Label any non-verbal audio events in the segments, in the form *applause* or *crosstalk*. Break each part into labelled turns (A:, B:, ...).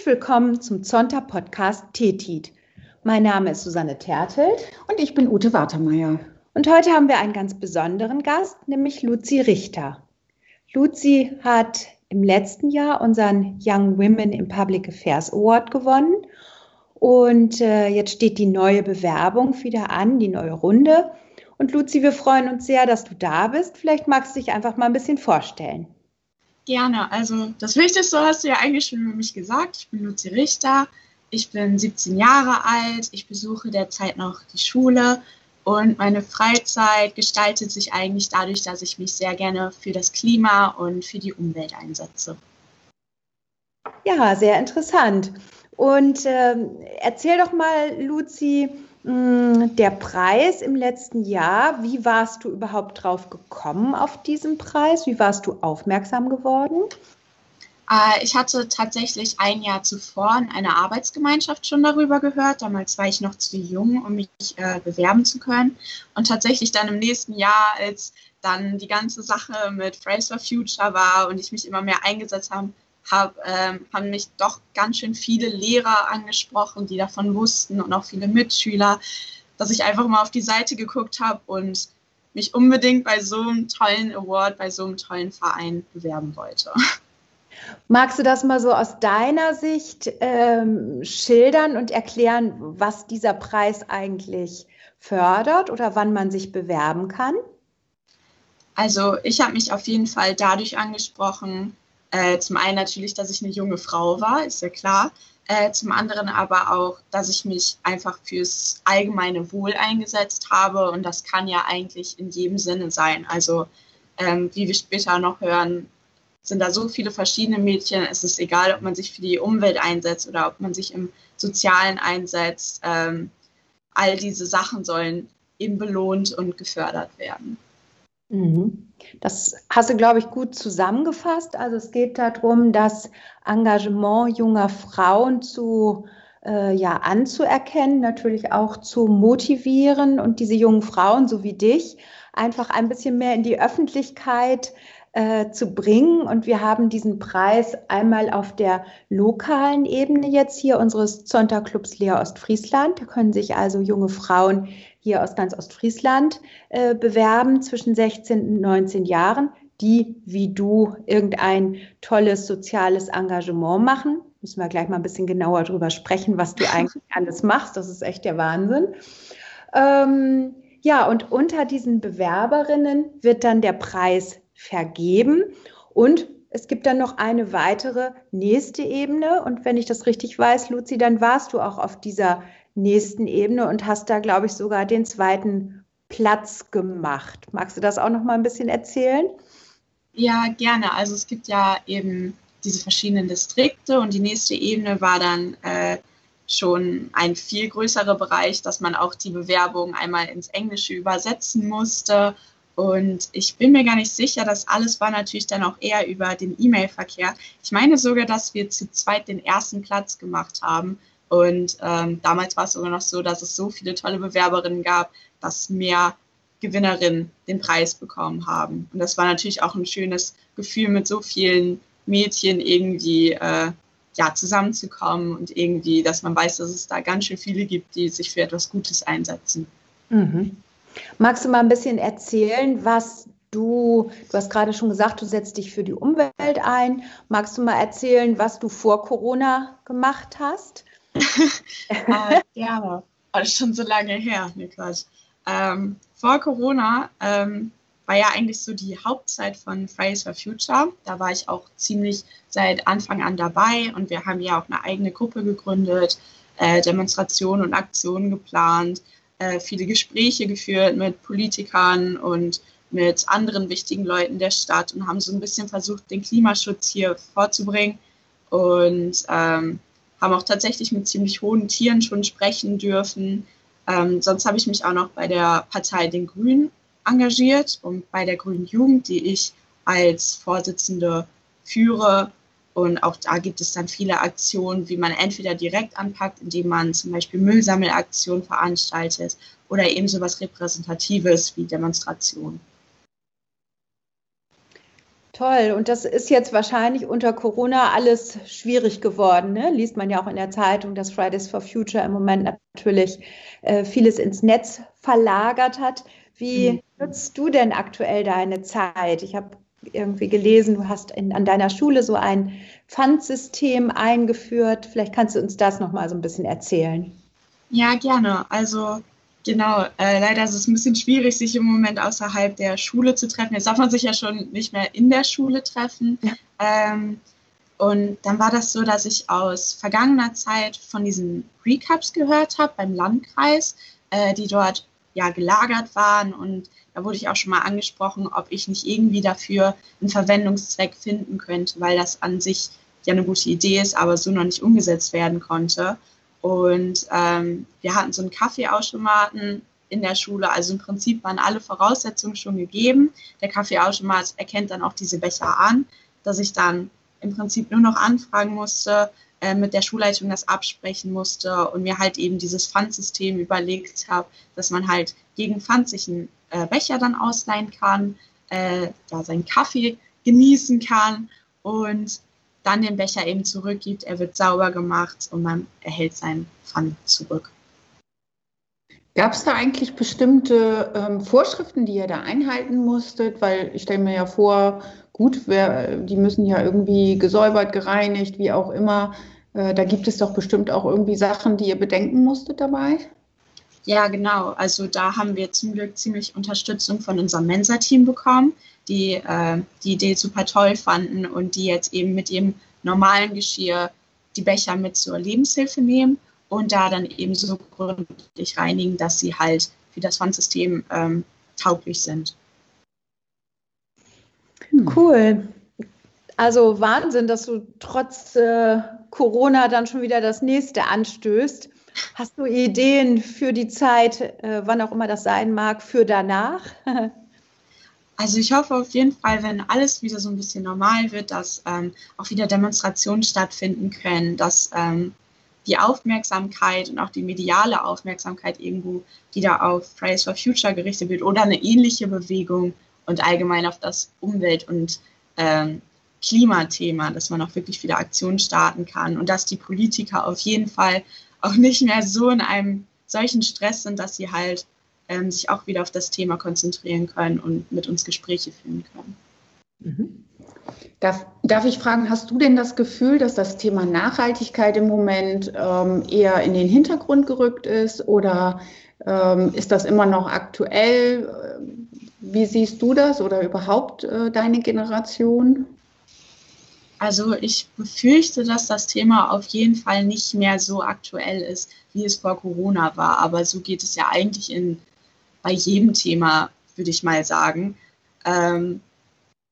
A: Herzlich willkommen zum Zonta Podcast Tetit. Mein Name ist Susanne Tertelt
B: und ich bin Ute Watermeier.
A: Und heute haben wir einen ganz besonderen Gast, nämlich Luzi Richter. Luzi hat im letzten Jahr unseren Young Women in Public Affairs Award gewonnen und äh, jetzt steht die neue Bewerbung wieder an, die neue Runde. Und Luzi, wir freuen uns sehr, dass du da bist. Vielleicht magst du dich einfach mal ein bisschen vorstellen.
C: Gerne. Also das Wichtigste hast du ja eigentlich schon über mich gesagt. Ich bin Luzi Richter. Ich bin 17 Jahre alt. Ich besuche derzeit noch die Schule. Und meine Freizeit gestaltet sich eigentlich dadurch, dass ich mich sehr gerne für das Klima und für die Umwelt einsetze.
A: Ja, sehr interessant. Und äh, erzähl doch mal, Luzi, der Preis im letzten Jahr, wie warst du überhaupt drauf gekommen auf diesen Preis? Wie warst du aufmerksam geworden?
C: Äh, ich hatte tatsächlich ein Jahr zuvor in einer Arbeitsgemeinschaft schon darüber gehört. Damals war ich noch zu jung, um mich äh, bewerben zu können. Und tatsächlich dann im nächsten Jahr, als dann die ganze Sache mit Fridays for Future war und ich mich immer mehr eingesetzt habe, hab, ähm, haben mich doch ganz schön viele Lehrer angesprochen, die davon wussten und auch viele Mitschüler, dass ich einfach mal auf die Seite geguckt habe und mich unbedingt bei so einem tollen Award, bei so einem tollen Verein bewerben wollte.
A: Magst du das mal so aus deiner Sicht ähm, schildern und erklären, was dieser Preis eigentlich fördert oder wann man sich bewerben kann?
C: Also ich habe mich auf jeden Fall dadurch angesprochen, äh, zum einen natürlich, dass ich eine junge Frau war, ist ja klar. Äh, zum anderen aber auch, dass ich mich einfach fürs allgemeine Wohl eingesetzt habe. Und das kann ja eigentlich in jedem Sinne sein. Also, ähm, wie wir später noch hören, sind da so viele verschiedene Mädchen. Es ist egal, ob man sich für die Umwelt einsetzt oder ob man sich im Sozialen einsetzt. Ähm, all diese Sachen sollen eben belohnt und gefördert werden.
A: Mhm. Das hast du, glaube ich, gut zusammengefasst. Also es geht darum, das Engagement junger Frauen zu äh, ja, anzuerkennen, natürlich auch zu motivieren und diese jungen Frauen, so wie dich, einfach ein bisschen mehr in die Öffentlichkeit äh, zu bringen. Und wir haben diesen Preis einmal auf der lokalen Ebene jetzt hier unseres Zonta-Clubs Lea Ostfriesland. Da können sich also junge Frauen hier aus ganz Ostfriesland äh, bewerben zwischen 16 und 19 Jahren, die wie du irgendein tolles soziales Engagement machen. Müssen wir gleich mal ein bisschen genauer drüber sprechen, was du *laughs* eigentlich alles machst. Das ist echt der Wahnsinn. Ähm, ja, und unter diesen Bewerberinnen wird dann der Preis vergeben und es gibt dann noch eine weitere nächste Ebene. Und wenn ich das richtig weiß, Luzi, dann warst du auch auf dieser nächsten Ebene und hast da, glaube ich, sogar den zweiten Platz gemacht. Magst du das auch noch mal ein bisschen erzählen?
C: Ja, gerne. Also es gibt ja eben diese verschiedenen Distrikte und die nächste Ebene war dann äh, schon ein viel größerer Bereich, dass man auch die Bewerbung einmal ins Englische übersetzen musste. Und ich bin mir gar nicht sicher, das alles war natürlich dann auch eher über den E-Mail-Verkehr. Ich meine sogar, dass wir zu zweit den ersten Platz gemacht haben. Und ähm, damals war es sogar noch so, dass es so viele tolle Bewerberinnen gab, dass mehr Gewinnerinnen den Preis bekommen haben. Und das war natürlich auch ein schönes Gefühl, mit so vielen Mädchen irgendwie äh, ja, zusammenzukommen und irgendwie, dass man weiß, dass es da ganz schön viele gibt, die sich für etwas Gutes einsetzen.
A: Mhm. Magst du mal ein bisschen erzählen, was du, du hast gerade schon gesagt, du setzt dich für die Umwelt ein. Magst du mal erzählen, was du vor Corona gemacht hast? *laughs*
C: äh, ja, das ist schon so lange her, Quatsch. Ähm, vor Corona ähm, war ja eigentlich so die Hauptzeit von Fridays for Future. Da war ich auch ziemlich seit Anfang an dabei und wir haben ja auch eine eigene Gruppe gegründet, äh, Demonstrationen und Aktionen geplant, äh, viele Gespräche geführt mit Politikern und mit anderen wichtigen Leuten der Stadt und haben so ein bisschen versucht, den Klimaschutz hier vorzubringen. Und ähm, haben auch tatsächlich mit ziemlich hohen Tieren schon sprechen dürfen. Ähm, sonst habe ich mich auch noch bei der Partei Den Grünen engagiert und bei der Grünen Jugend, die ich als Vorsitzende führe. Und auch da gibt es dann viele Aktionen, wie man entweder direkt anpackt, indem man zum Beispiel Müllsammelaktionen veranstaltet oder eben so was Repräsentatives wie Demonstrationen.
A: Toll. Und das ist jetzt wahrscheinlich unter Corona alles schwierig geworden. Ne? Liest man ja auch in der Zeitung, dass Fridays for Future im Moment natürlich äh, vieles ins Netz verlagert hat. Wie mhm. nutzt du denn aktuell deine Zeit? Ich habe irgendwie gelesen, du hast in, an deiner Schule so ein Pfandsystem eingeführt. Vielleicht kannst du uns das noch mal so ein bisschen erzählen.
C: Ja, gerne. Also genau, äh, leider ist es ein bisschen schwierig, sich im Moment außerhalb der Schule zu treffen. Jetzt darf man sich ja schon nicht mehr in der Schule treffen. Ja. Ähm, und dann war das so, dass ich aus vergangener Zeit von diesen Recaps gehört habe beim Landkreis, äh, die dort ja gelagert waren und da wurde ich auch schon mal angesprochen, ob ich nicht irgendwie dafür einen Verwendungszweck finden könnte, weil das an sich ja eine gute Idee ist, aber so noch nicht umgesetzt werden konnte. Und ähm, wir hatten so einen Kaffeeautomaten in der Schule. Also im Prinzip waren alle Voraussetzungen schon gegeben. Der Kaffeeautomat erkennt dann auch diese Becher an, dass ich dann im Prinzip nur noch anfragen musste, äh, mit der Schulleitung das absprechen musste und mir halt eben dieses Pfandsystem überlegt habe, dass man halt gegen Pfand sich einen äh, Becher dann ausleihen kann, äh, ja, seinen Kaffee genießen kann und dann den Becher eben zurückgibt. Er wird sauber gemacht und man erhält seinen Pfand zurück.
B: Gab es da eigentlich bestimmte ähm, Vorschriften, die ihr da einhalten musstet? Weil ich stelle mir ja vor, gut, wer, die müssen ja irgendwie gesäubert, gereinigt, wie auch immer. Äh, da gibt es doch bestimmt auch irgendwie Sachen, die ihr bedenken musstet dabei.
C: Ja, genau. Also da haben wir zum Glück ziemlich Unterstützung von unserem Mensa-Team bekommen, die äh, die Idee super toll fanden und die jetzt eben mit ihrem normalen Geschirr die Becher mit zur Lebenshilfe nehmen und da dann eben so gründlich reinigen, dass sie halt für das Pfandsystem ähm, tauglich sind.
A: Hm. Cool. Also Wahnsinn, dass du trotz äh, Corona dann schon wieder das nächste anstößt. Hast du Ideen für die Zeit, äh, wann auch immer das sein mag, für danach? *laughs*
C: Also ich hoffe auf jeden Fall, wenn alles wieder so ein bisschen normal wird, dass ähm, auch wieder Demonstrationen stattfinden können, dass ähm, die Aufmerksamkeit und auch die mediale Aufmerksamkeit irgendwo wieder auf Fridays for Future gerichtet wird oder eine ähnliche Bewegung und allgemein auf das Umwelt- und ähm, Klimathema, dass man auch wirklich wieder Aktionen starten kann und dass die Politiker auf jeden Fall auch nicht mehr so in einem solchen Stress sind, dass sie halt ähm, sich auch wieder auf das Thema konzentrieren können und mit uns Gespräche führen können.
B: Mhm. Darf, darf ich fragen, hast du denn das Gefühl, dass das Thema Nachhaltigkeit im Moment ähm, eher in den Hintergrund gerückt ist oder ähm, ist das immer noch aktuell? Wie siehst du das oder überhaupt äh, deine Generation?
C: Also ich befürchte, dass das Thema auf jeden Fall nicht mehr so aktuell ist, wie es vor Corona war. Aber so geht es ja eigentlich in, bei jedem Thema, würde ich mal sagen. Ähm,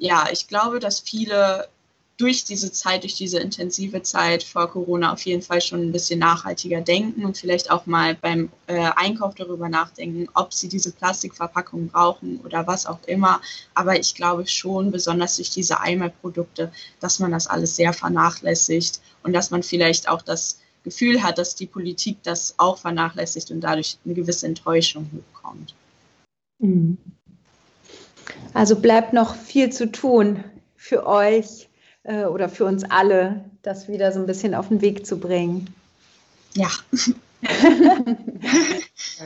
C: ja, ich glaube, dass viele durch diese Zeit, durch diese intensive Zeit vor Corona auf jeden Fall schon ein bisschen nachhaltiger denken und vielleicht auch mal beim äh, Einkauf darüber nachdenken, ob sie diese Plastikverpackung brauchen oder was auch immer. Aber ich glaube schon, besonders durch diese Einmalprodukte, dass man das alles sehr vernachlässigt und dass man vielleicht auch das Gefühl hat, dass die Politik das auch vernachlässigt und dadurch eine gewisse Enttäuschung hochkommt.
A: Mhm. Also bleibt noch viel zu tun für euch äh, oder für uns alle, das wieder so ein bisschen auf den Weg zu bringen.
C: Ja. *laughs*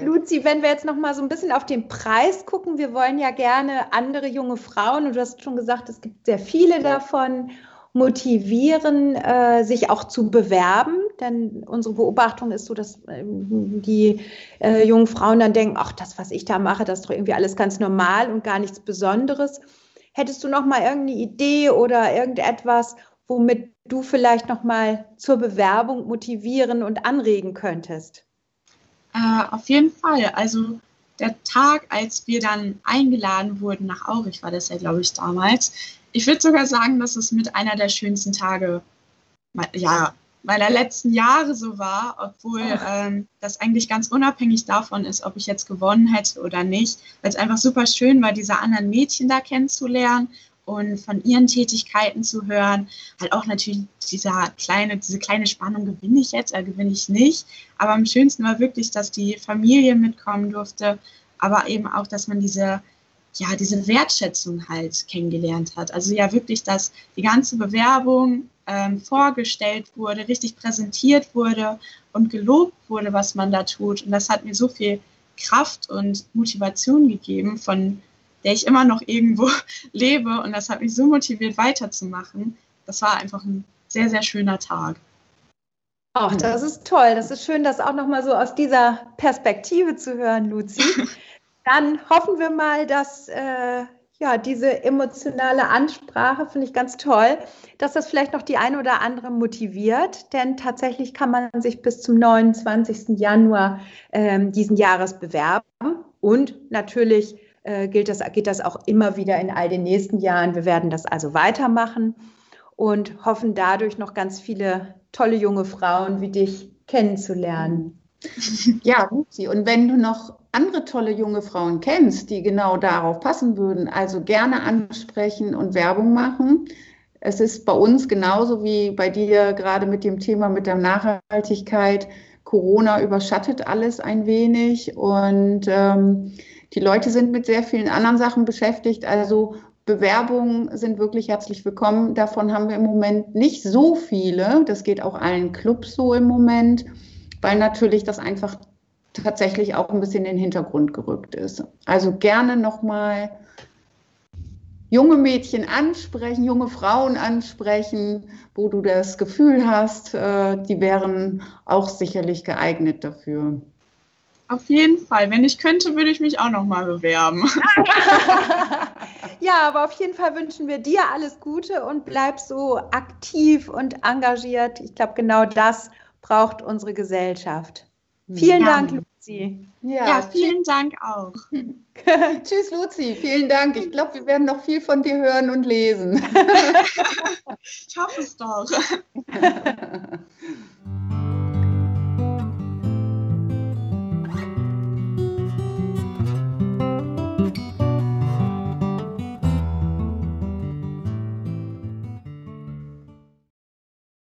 A: Luzi, wenn wir jetzt noch mal so ein bisschen auf den Preis gucken, wir wollen ja gerne andere junge Frauen, und du hast schon gesagt, es gibt sehr viele davon, motivieren, äh, sich auch zu bewerben. Denn unsere Beobachtung ist so, dass ähm, die äh, jungen Frauen dann denken, ach, das, was ich da mache, das ist doch irgendwie alles ganz normal und gar nichts Besonderes. Hättest du noch mal irgendeine Idee oder irgendetwas, womit du vielleicht noch mal zur Bewerbung motivieren und anregen könntest?
C: Äh, auf jeden Fall. Also der Tag, als wir dann eingeladen wurden nach Aurich, war das ja, glaube ich, damals. Ich würde sogar sagen, dass es mit einer der schönsten Tage ja, meiner letzten Jahre so war, obwohl ähm, das eigentlich ganz unabhängig davon ist, ob ich jetzt gewonnen hätte oder nicht, weil es einfach super schön war, diese anderen Mädchen da kennenzulernen und von ihren Tätigkeiten zu hören. Halt auch natürlich dieser kleine, diese kleine Spannung, gewinne ich jetzt oder gewinne ich nicht. Aber am schönsten war wirklich, dass die Familie mitkommen durfte, aber eben auch, dass man diese ja, diese Wertschätzung halt kennengelernt hat. Also ja wirklich, dass die ganze Bewerbung ähm, vorgestellt wurde, richtig präsentiert wurde und gelobt wurde, was man da tut. Und das hat mir so viel Kraft und Motivation gegeben, von der ich immer noch irgendwo *laughs* lebe. Und das hat mich so motiviert, weiterzumachen. Das war einfach ein sehr, sehr schöner Tag.
A: Ach, das ist toll. Das ist schön, das auch nochmal so aus dieser Perspektive zu hören, Luzi. *laughs* Dann hoffen wir mal, dass äh, ja, diese emotionale Ansprache finde ich ganz toll, dass das vielleicht noch die eine oder andere motiviert, denn tatsächlich kann man sich bis zum 29. Januar ähm, diesen Jahres bewerben und natürlich äh, gilt das, geht das auch immer wieder in all den nächsten Jahren. Wir werden das also weitermachen und hoffen dadurch noch ganz viele tolle junge Frauen wie dich kennenzulernen. *laughs*
B: Ja, Luzi, und wenn du noch andere tolle junge Frauen kennst, die genau darauf passen würden, also gerne ansprechen und Werbung machen. Es ist bei uns genauso wie bei dir gerade mit dem Thema mit der Nachhaltigkeit. Corona überschattet alles ein wenig und ähm, die Leute sind mit sehr vielen anderen Sachen beschäftigt. Also Bewerbungen sind wirklich herzlich willkommen. Davon haben wir im Moment nicht so viele. Das geht auch allen Clubs so im Moment, weil natürlich das einfach tatsächlich auch ein bisschen in den Hintergrund gerückt ist. Also gerne nochmal junge Mädchen ansprechen, junge Frauen ansprechen, wo du das Gefühl hast, äh, die wären auch sicherlich geeignet dafür.
C: Auf jeden Fall. Wenn ich könnte, würde ich mich auch noch mal bewerben. *laughs*
A: ja, aber auf jeden Fall wünschen wir dir alles Gute und bleib so aktiv und engagiert. Ich glaube, genau das braucht unsere Gesellschaft. Vielen ja. Dank, Luzi.
C: Ja, ja vielen Dank auch. *laughs* *laughs*
B: Tschüss, Luzi. Vielen Dank. Ich glaube, wir werden noch viel von dir hören und lesen.
C: ich hoffe es doch. *laughs*